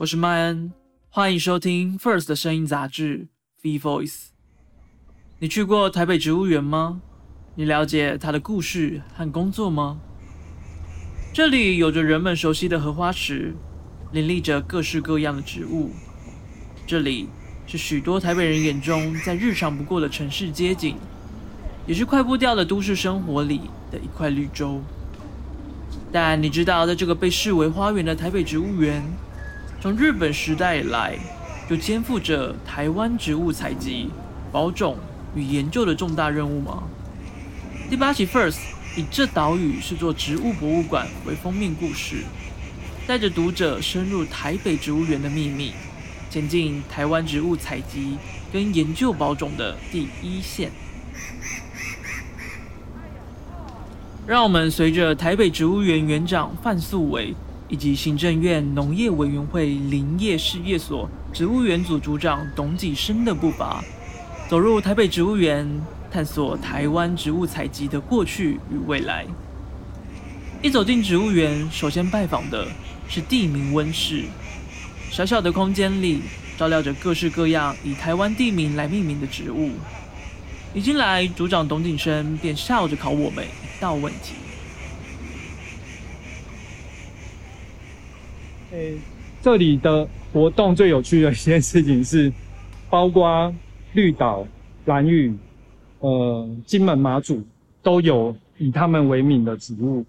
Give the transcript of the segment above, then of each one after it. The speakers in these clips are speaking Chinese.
我是麦恩，欢迎收听 First 的声音杂志 V Voice。你去过台北植物园吗？你了解它的故事和工作吗？这里有着人们熟悉的荷花池，林立着各式各样的植物。这里是许多台北人眼中再日常不过的城市街景，也是快步调的都市生活里的一块绿洲。但你知道，在这个被视为花园的台北植物园，从日本时代以来，就肩负着台湾植物采集、保种与研究的重大任务吗？第八期 First 以这岛屿是座植物博物馆为封面故事，带着读者深入台北植物园的秘密，前进台湾植物采集跟研究保种的第一线。让我们随着台北植物园园长范素伟。以及行政院农业委员会林业事业所植物园组组长董启生的步伐，走入台北植物园，探索台湾植物采集的过去与未来。一走进植物园，首先拜访的是地名温室。小小的空间里，照料着各式各样以台湾地名来命名的植物。一进来，组长董景生便笑着考我们一道问题。诶，这里的活动最有趣的一件事情是，包括绿岛、蓝屿、呃金门、马祖都有以他们为名的植物。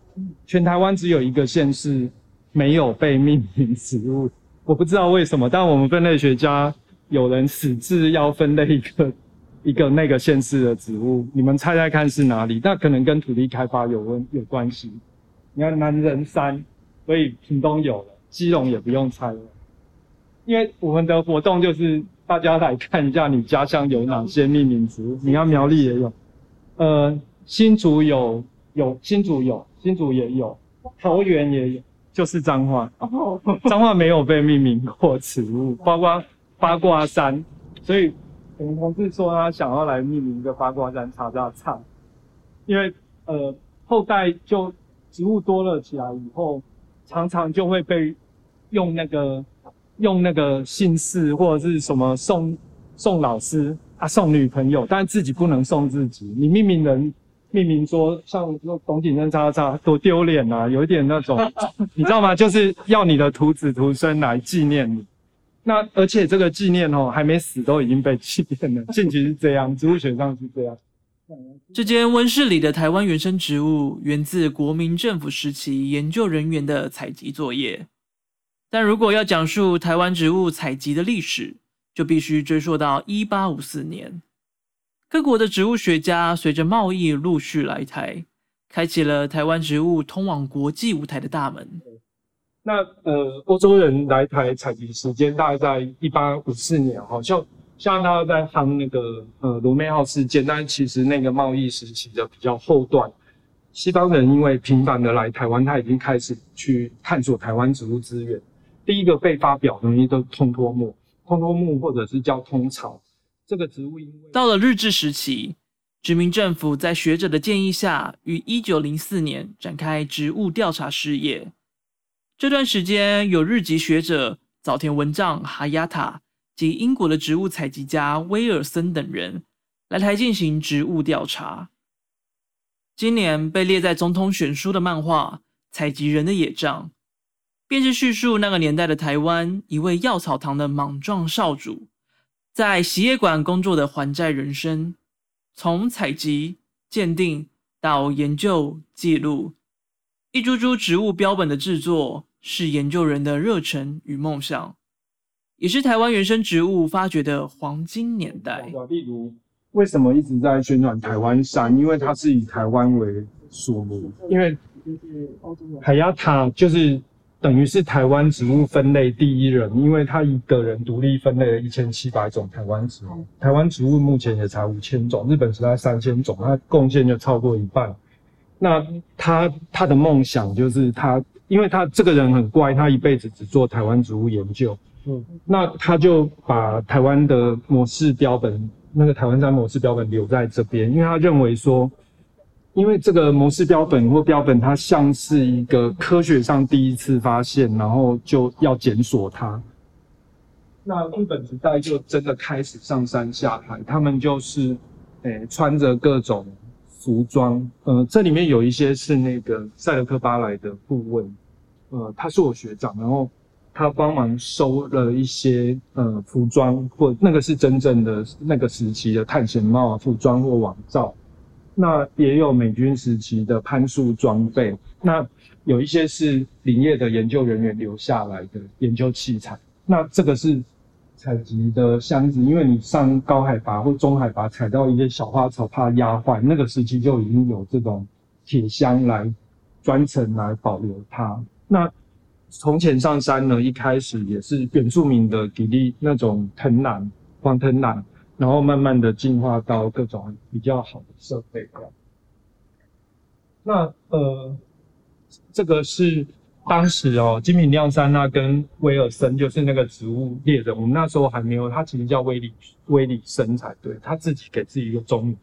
全台湾只有一个县市没有被命名植物，我不知道为什么。但我们分类学家有人死志要分类一个 一个那个县市的植物，你们猜猜看是哪里？那可能跟土地开发有关有关系。你看南仁山，所以屏东有了。基隆也不用猜了，因为我们的活动就是大家来看一下你家乡有哪些命名植物。你看苗栗也有，呃，新竹有，有新竹有，新竹也有，桃园也有，就是彰化。彰化没有被命名过植物，包括八卦山。所以我们同事说他想要来命名一个八卦山，查查查，因为呃后代就植物多了起来以后。常常就会被用那个用那个姓氏或者是什么送送老师啊送女朋友，但自己不能送自己。你命名人命名说像说董景生叉叉多丢脸啊，有一点那种你知道吗？就是要你的徒子徒孙来纪念你。那而且这个纪念哦还没死都已经被纪念了，近期是这样，植物学上是这样。这间温室里的台湾原生植物源自国民政府时期研究人员的采集作业，但如果要讲述台湾植物采集的历史，就必须追溯到一八五四年。各国的植物学家随着贸易陆续来台，开启了台湾植物通往国际舞台的大门。那呃，欧洲人来台采集时间大概在一八五四年，好像。像他在夯那个呃罗妹号事件，但其实那个贸易时期的比较后段，西方人因为频繁的来台湾，他已经开始去探索台湾植物资源。第一个被发表的东西都通托木，通托木或者是叫通草，这个植物因为到了日治时期，殖民政府在学者的建议下，于一九零四年展开植物调查事业。这段时间有日籍学者早田文藏、哈亚塔。及英国的植物采集家威尔森等人来台进行植物调查。今年被列在总统选书的漫画《采集人的野帐》，便是叙述那个年代的台湾一位药草堂的莽撞少主，在洗业馆工作的还债人生，从采集、鉴定到研究、记录，一株株植物标本的制作，是研究人的热忱与梦想。也是台湾原生植物发掘的黄金年代。例如，为什么一直在宣传台湾山？因为它是以台湾为属名。因为海牙塔就是等于是台湾植物分类第一人，因为他一个人独立分类了一千七百种台湾植物。台湾植物目前也才五千种，日本是在三千种，他贡献就超过一半。那他他的梦想就是他，因为他这个人很怪，他一辈子只做台湾植物研究。嗯，那他就把台湾的模式标本，那个台湾山模式标本留在这边，因为他认为说。因为这个模式标本或标本，它像是一个科学上第一次发现，然后就要检索它。那日本时代就真的开始上山下海，他们就是，诶，穿着各种服装。呃，这里面有一些是那个塞德克巴莱的顾问，呃，他是我学长，然后他帮忙收了一些呃服装，或那个是真正的那个时期的探险帽啊、服装或网罩。那也有美军时期的攀树装备，那有一些是林业的研究人员留下来的研究器材。那这个是采集的箱子，因为你上高海拔或中海拔采到一些小花草，怕压坏，那个时期就已经有这种铁箱来专程来保留它。那从前上山呢，一开始也是原住民的比例那种藤篮、黄藤篮。然后慢慢的进化到各种比较好的设备。那呃，这个是当时哦，金品亮山那跟威尔森就是那个植物猎人，我们那时候还没有，他其实叫威里威里森才对，他自己给自己一个中名。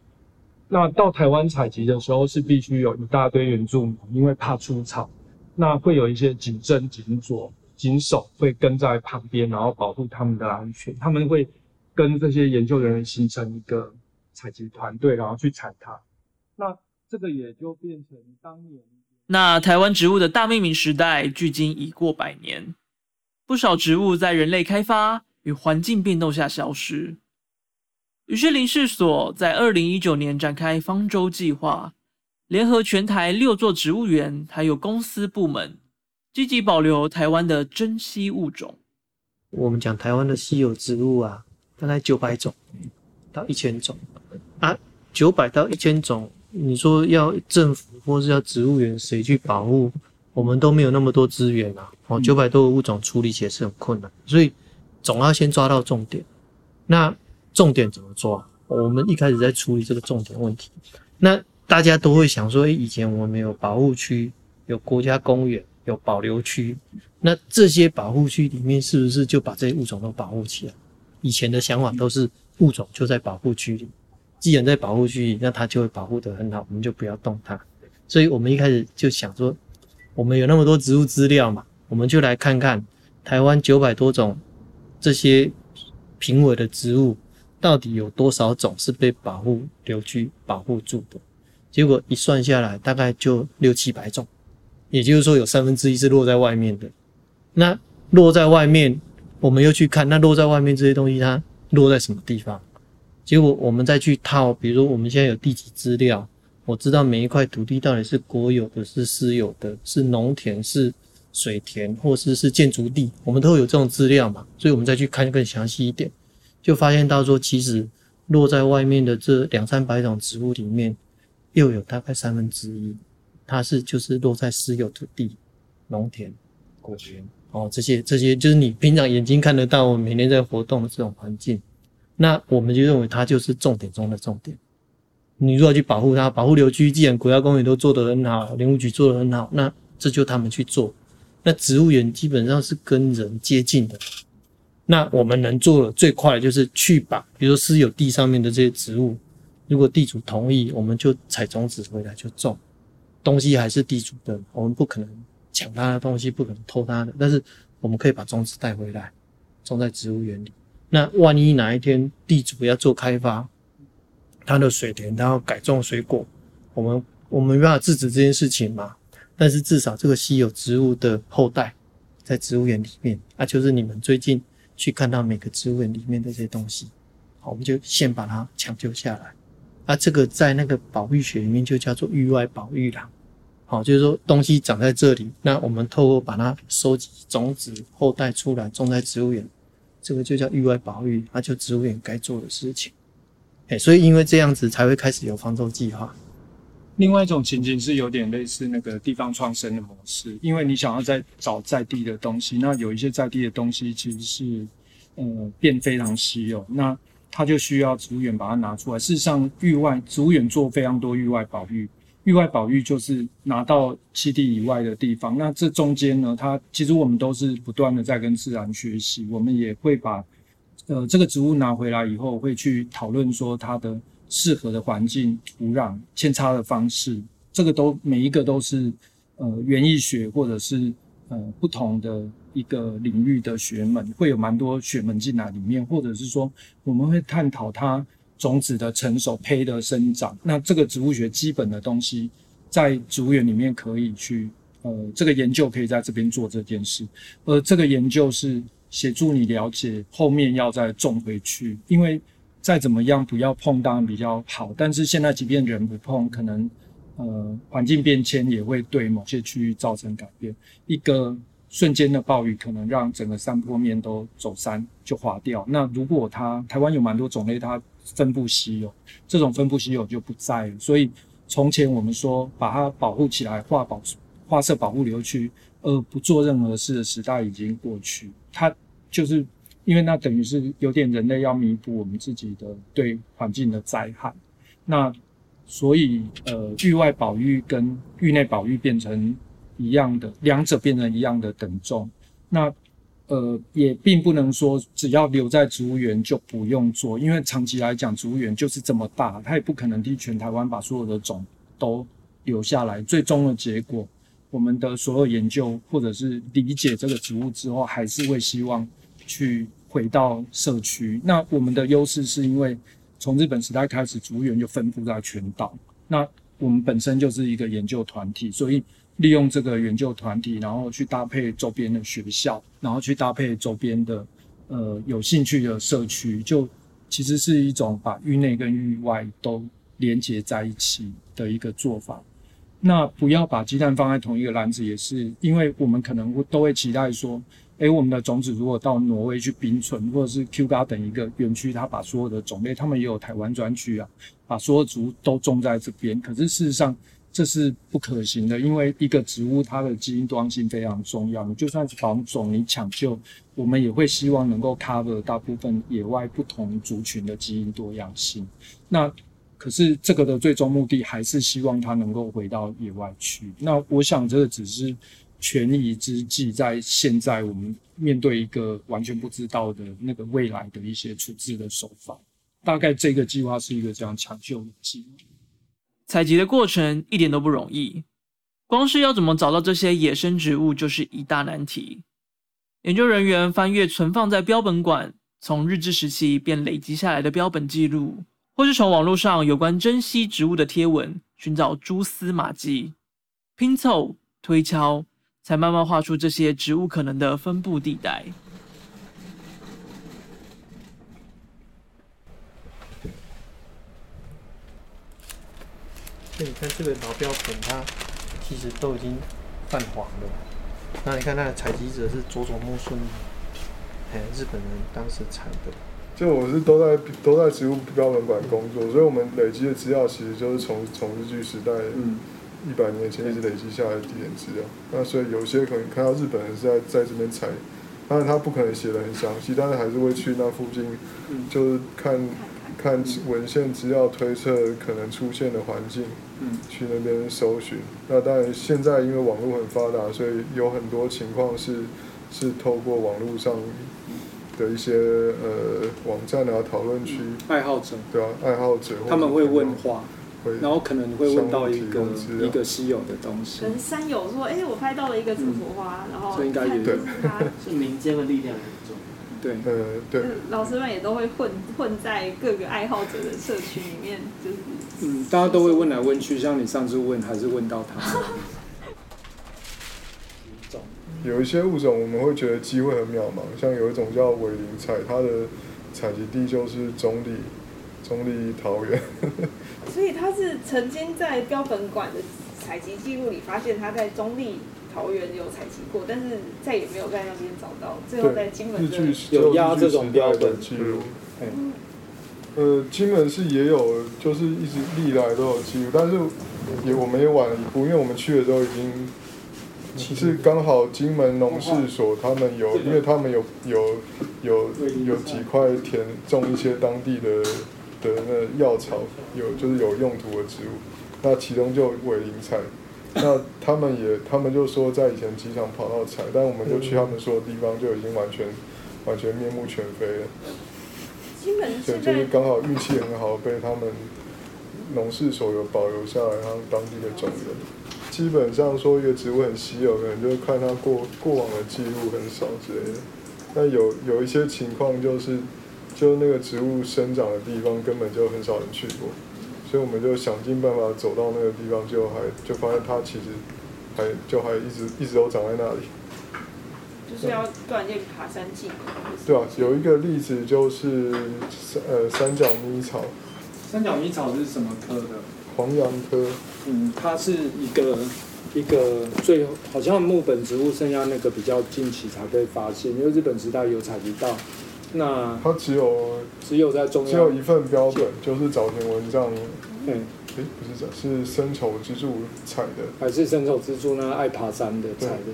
那到台湾采集的时候是必须有一大堆原住民，因为怕出草，那会有一些警政警佐警手会跟在旁边，然后保护他们的安全，他们会。跟这些研究人员形成一个采集团队，然后去采它。那这个也就变成当年。那台湾植物的大命名时代，距今已过百年，不少植物在人类开发与环境变动下消失。于是林氏所在二零一九年展开方舟计划，联合全台六座植物园，还有公司部门，积极保留台湾的珍稀物种。我们讲台湾的稀有植物啊。大概九百种到一千种啊，九百到一千种，你说要政府或是要植物园谁去保护，我们都没有那么多资源啊。哦，九百多个物种处理起来是很困难，所以总要先抓到重点。那重点怎么抓？我们一开始在处理这个重点问题。那大家都会想说，诶，以前我们有保护区，有国家公园，有保留区，那这些保护区里面是不是就把这些物种都保护起来？以前的想法都是物种就在保护区里，既然在保护区里，那它就会保护得很好，我们就不要动它。所以我们一开始就想说，我们有那么多植物资料嘛，我们就来看看台湾九百多种这些濒危的植物，到底有多少种是被保护留区保护住的。结果一算下来，大概就六七百种，也就是说有三分之一是落在外面的。那落在外面。我们又去看那落在外面这些东西，它落在什么地方？结果我们再去套，比如说我们现在有地籍资料，我知道每一块土地到底是国有的、是私有的、是农田、是水田，或是是建筑地，我们都有这种资料嘛？所以我们再去看更详细一点，就发现到说，其实落在外面的这两三百种植物里面，又有大概三分之一，它是就是落在私有土地、农田、果园。哦，这些这些就是你平常眼睛看得到，每年在活动的这种环境，那我们就认为它就是重点中的重点。你如果去保护它，保护流区，既然国家公园都做得很好，林务局做得很好，那这就他们去做。那植物园基本上是跟人接近的，那我们能做的最快的就是去把，比如说私有地上面的这些植物，如果地主同意，我们就采种子回来就种，东西还是地主的，我们不可能。抢他的东西不可能偷他的，但是我们可以把种子带回来，种在植物园里。那万一哪一天地主要做开发，他的水田他要改种水果，我们我们没办法制止这件事情嘛。但是至少这个稀有植物的后代在植物园里面，啊，就是你们最近去看到每个植物园里面的这些东西，好，我们就先把它抢救下来。啊，这个在那个保育学里面就叫做域外保育啦。好，就是说东西长在这里，那我们透过把它收集种子后代出来，种在植物园，这个就叫域外保育，那就植物园该做的事情。哎，所以因为这样子才会开始有方舟计划。另外一种情景是有点类似那个地方创生的模式，因为你想要在找在地的东西，那有一些在地的东西其实是呃变非常稀有，那它就需要植物园把它拿出来。事实上，域外植物园做非常多域外保育，域外保育就是拿到基地以外的地方。那这中间呢，它其实我们都是不断的在跟自然学习，我们也会把呃这个植物拿回来以后，会去讨论说它的。适合的环境、土壤、扦插的方式，这个都每一个都是呃园艺学或者是呃不同的一个领域的学门，会有蛮多学门进来里面，或者是说我们会探讨它种子的成熟、胚的生长。那这个植物学基本的东西，在植物园里面可以去呃这个研究可以在这边做这件事，而这个研究是协助你了解后面要再种回去，因为。再怎么样不要碰当然比较好，但是现在即便人不碰，可能呃环境变迁也会对某些区域造成改变。一个瞬间的暴雨可能让整个山坡面都走山就滑掉。那如果它台湾有蛮多种类，它分布稀有，这种分布稀有就不在了。所以从前我们说把它保护起来，划保划设保护流区，而不做任何事的时代已经过去。它就是。因为那等于是有点人类要弥补我们自己的对环境的灾害，那所以呃域外保育跟域内保育变成一样的，两者变成一样的等重。那呃也并不能说只要留在植物园就不用做，因为长期来讲植物园就是这么大，它也不可能替全台湾把所有的种都留下来。最终的结果，我们的所有研究或者是理解这个植物之后，还是会希望去。回到社区，那我们的优势是因为从日本时代开始，植物园就分布在全岛。那我们本身就是一个研究团体，所以利用这个援救团体，然后去搭配周边的学校，然后去搭配周边的呃有兴趣的社区，就其实是一种把域内跟域外都连接在一起的一个做法。那不要把鸡蛋放在同一个篮子，也是因为我们可能都会期待说。诶，我们的种子如果到挪威去冰存，或者是 Q 加等一个园区，它把所有的种类，他们也有台湾专区啊，把所有植物都种在这边。可是事实上这是不可行的，因为一个植物它的基因多样性非常重要。你就算是防种，你抢救，我们也会希望能够 cover 大部分野外不同族群的基因多样性。那可是这个的最终目的还是希望它能够回到野外去。那我想这个只是。权宜之计，在现在我们面对一个完全不知道的那个未来的一些处置的手法，大概这个计划是一个这样抢救的计划。采集的过程一点都不容易，光是要怎么找到这些野生植物就是一大难题。研究人员翻阅存放在标本馆从日治时期便累积下来的标本记录，或是从网络上有关珍稀植物的贴文寻找蛛丝马迹，拼凑推敲。才慢慢画出这些植物可能的分布地带。那你看这个老标本，它其实都已经泛黄了。那你看，那采集者是佐佐木顺，哎，日本人当时采的。就我是都在都在植物标本馆工作，所以我们累积的资料其实就是从从日据时代。嗯。一百年前一直累积下来的地点资料，那所以有些可能看到日本人是在在这边采，当然他不可能写的很详细，但是还是会去那附近，就是看看文献资料推测可能出现的环境，去那边搜寻。那当然现在因为网络很发达，所以有很多情况是是透过网络上的一些呃网站啊讨论区，爱好者对啊，爱好者他们会问话。然后可能你会问到一个一个稀有的东西，可能山友说：“哎，我拍到了一个紫火花。”然后这应该也对，是民间的力量。对，呃，对。老师们也都会混混在各个爱好者的社群里面，就是嗯，大家都会问来问去，像你上次问还是问到他。有一些物种我们会觉得机会很渺茫，像有一种叫尾鳞菜，它的采集地就是中立。中立桃园，所以他是曾经在标本馆的采集记录里发现他在中立桃园有采集过，但是再也没有在那边找到。最后在金门的有压这种标本记录。嗯呃，金门是也有，就是一直历来都有记录，但是也我们也晚了一步，因为我们去的时候已经是刚好金门农事所他们有，因为他们有有有有几块田种一些当地的的那药草，有就是有用途的植物，那其中就伪林菜，那他们也他们就说在以前机场跑到采，但我们就去他们说的地方就已经完全完全面目全非了。对，就是刚好运气很好，被他们农事所有保留下来，他们当地的种源。基本上说一个植物很稀有，可能就是看它过过往的记录很少之类的。但有有一些情况就是，就那个植物生长的地方根本就很少人去过，所以我们就想尽办法走到那个地方，就还就发现它其实还就还一直一直都长在那里。就是要锻炼爬山技能。对啊，有一个例子就是三呃三角咪草，三角迷草是什么科的？黄杨科。嗯，它是一个一个最好像木本植物，剩下那个比较近期才被发现，因为日本时代有采集到，那它只有只有在中央，只有一份标本，就是早田文章，嗯，诶，不是这，是深丑之助采的，还是深丑之助那爱爬山的采的，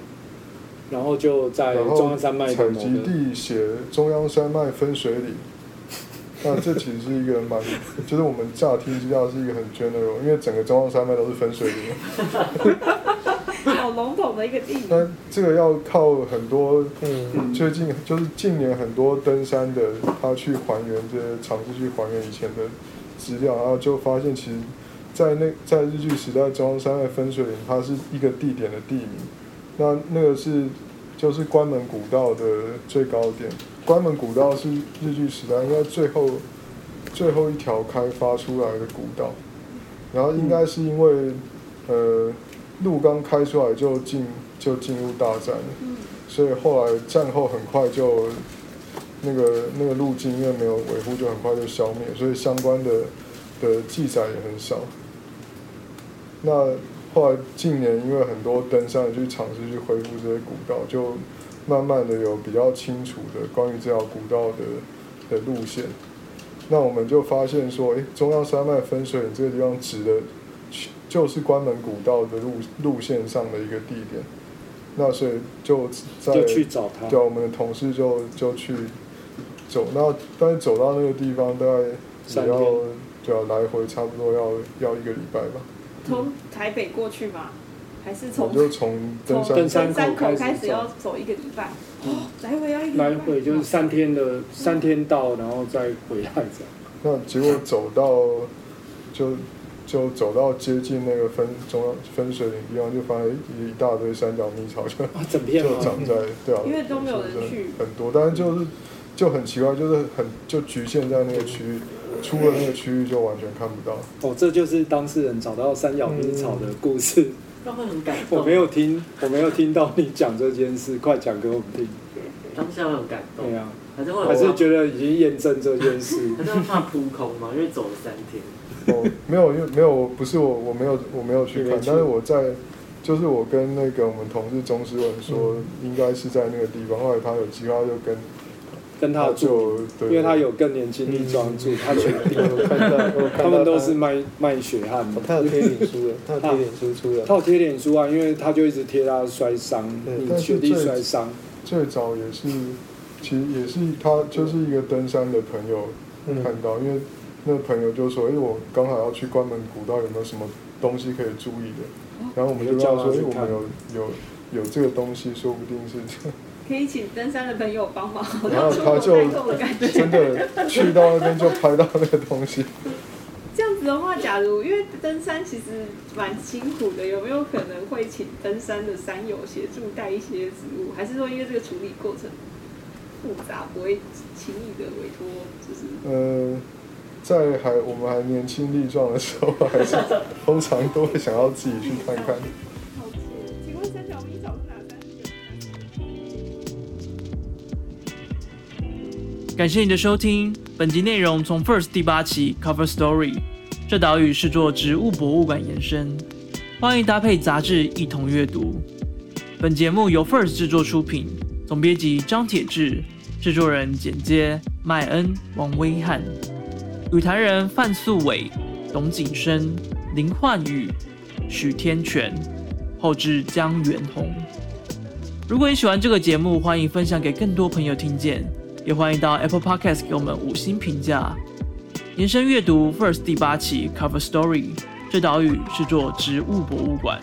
然后就在中央山脉采集地写中央山脉分水岭。那这其实是一个蛮，就是我们乍听之下是一个很 general，因为整个中央山脉都是分水岭。好笼统的一个地名。那这个要靠很多嗯，最近就是近年很多登山的，他去还原这些尝试去还原以前的资料，然后就发现其实，在那在日据时代中央山脉分水岭，它是一个地点的地名。那那个是就是关门古道的最高点，关门古道是日据时代应该最后最后一条开发出来的古道，然后应该是因为呃路刚开出来就进就进入大战了。嗯，所以后来战后很快就那个那个路径因为没有维护，就很快就消灭，所以相关的的记载也很少。那后来近年因为很多登山去尝试去恢复这些古道，就慢慢的有比较清楚的关于这条古道的的路线。那我们就发现说，诶，中央山脉分水岭这个地方指的，就是关门古道的路路线上的一个地点。那所以就在就去找他对，，我们的同事就就去走，那但是走到那个地方大概三也要天对啊，来回差不多要要一个礼拜吧。从台北过去吗？还是从就从登从山登山口口开始要走一个礼拜？哦，来回要一个。来回就是三天的三天到，然后再回来这样。那结果走到就就走到接近那个分中央分水岭地方，就发现一一大堆三角蜜草就啊，整片吗？就长在对啊，因为都没有人就是去很多，但是就是就很奇怪，就是很就局限在那个区域，出了那个区域就完全看不到。哦，这就是当事人找到三角蜜草的故事。那会很感动。我没有听，我没有听到你讲这件事，快讲给我们听。当下会很感动对，啊，还是会还是觉得已经验证这件事。还是怕扑空嘛，因为走了三天。哦，没有，因为没有，不是我，我没有，我没有去看，去但是我在，就是我跟那个我们同事钟诗文说，应该是在那个地方。后来他有计划，就跟跟他住，因为他有更年轻力壮住，他 全地，我看到，他们都是卖卖血汗的。哦他有贴脸书的，他有贴脸书出的他。有贴脸书啊，因为他就一直贴他摔伤，对你但是学弟最摔伤，最早也是，其实也是他就是一个登山的朋友嗯看到，因为那朋友就说，哎、我刚好要去关门古道，有没有什么东西可以注意的？然后我们就跟他说，哎、我们有有有这个东西，说不定是这样。可以请登山的朋友帮忙，然后他就。真的去到那边就拍到那个东西。这样子的话，假如因为登山其实蛮辛苦的，有没有可能会请登山的山友协助带一些植物？还是说因为这个处理过程复杂，不会轻易的委托？就是呃，在还我们还年轻力壮的时候，还是通常都会想要自己去看看。感谢你的收听，本集内容从 First 第八期 Cover Story，这岛屿是做植物博物馆延伸，欢迎搭配杂志一同阅读。本节目由 First 制作出品，总编辑张铁志，制作人简介麦恩、王威汉。语坛人范素伟、董景生、林焕宇、许天全，后置江元宏。如果你喜欢这个节目，欢迎分享给更多朋友听见，也欢迎到 Apple Podcast 给我们五星评价。延伸阅读 First 第八期 Cover Story，这岛屿是座植物博物馆。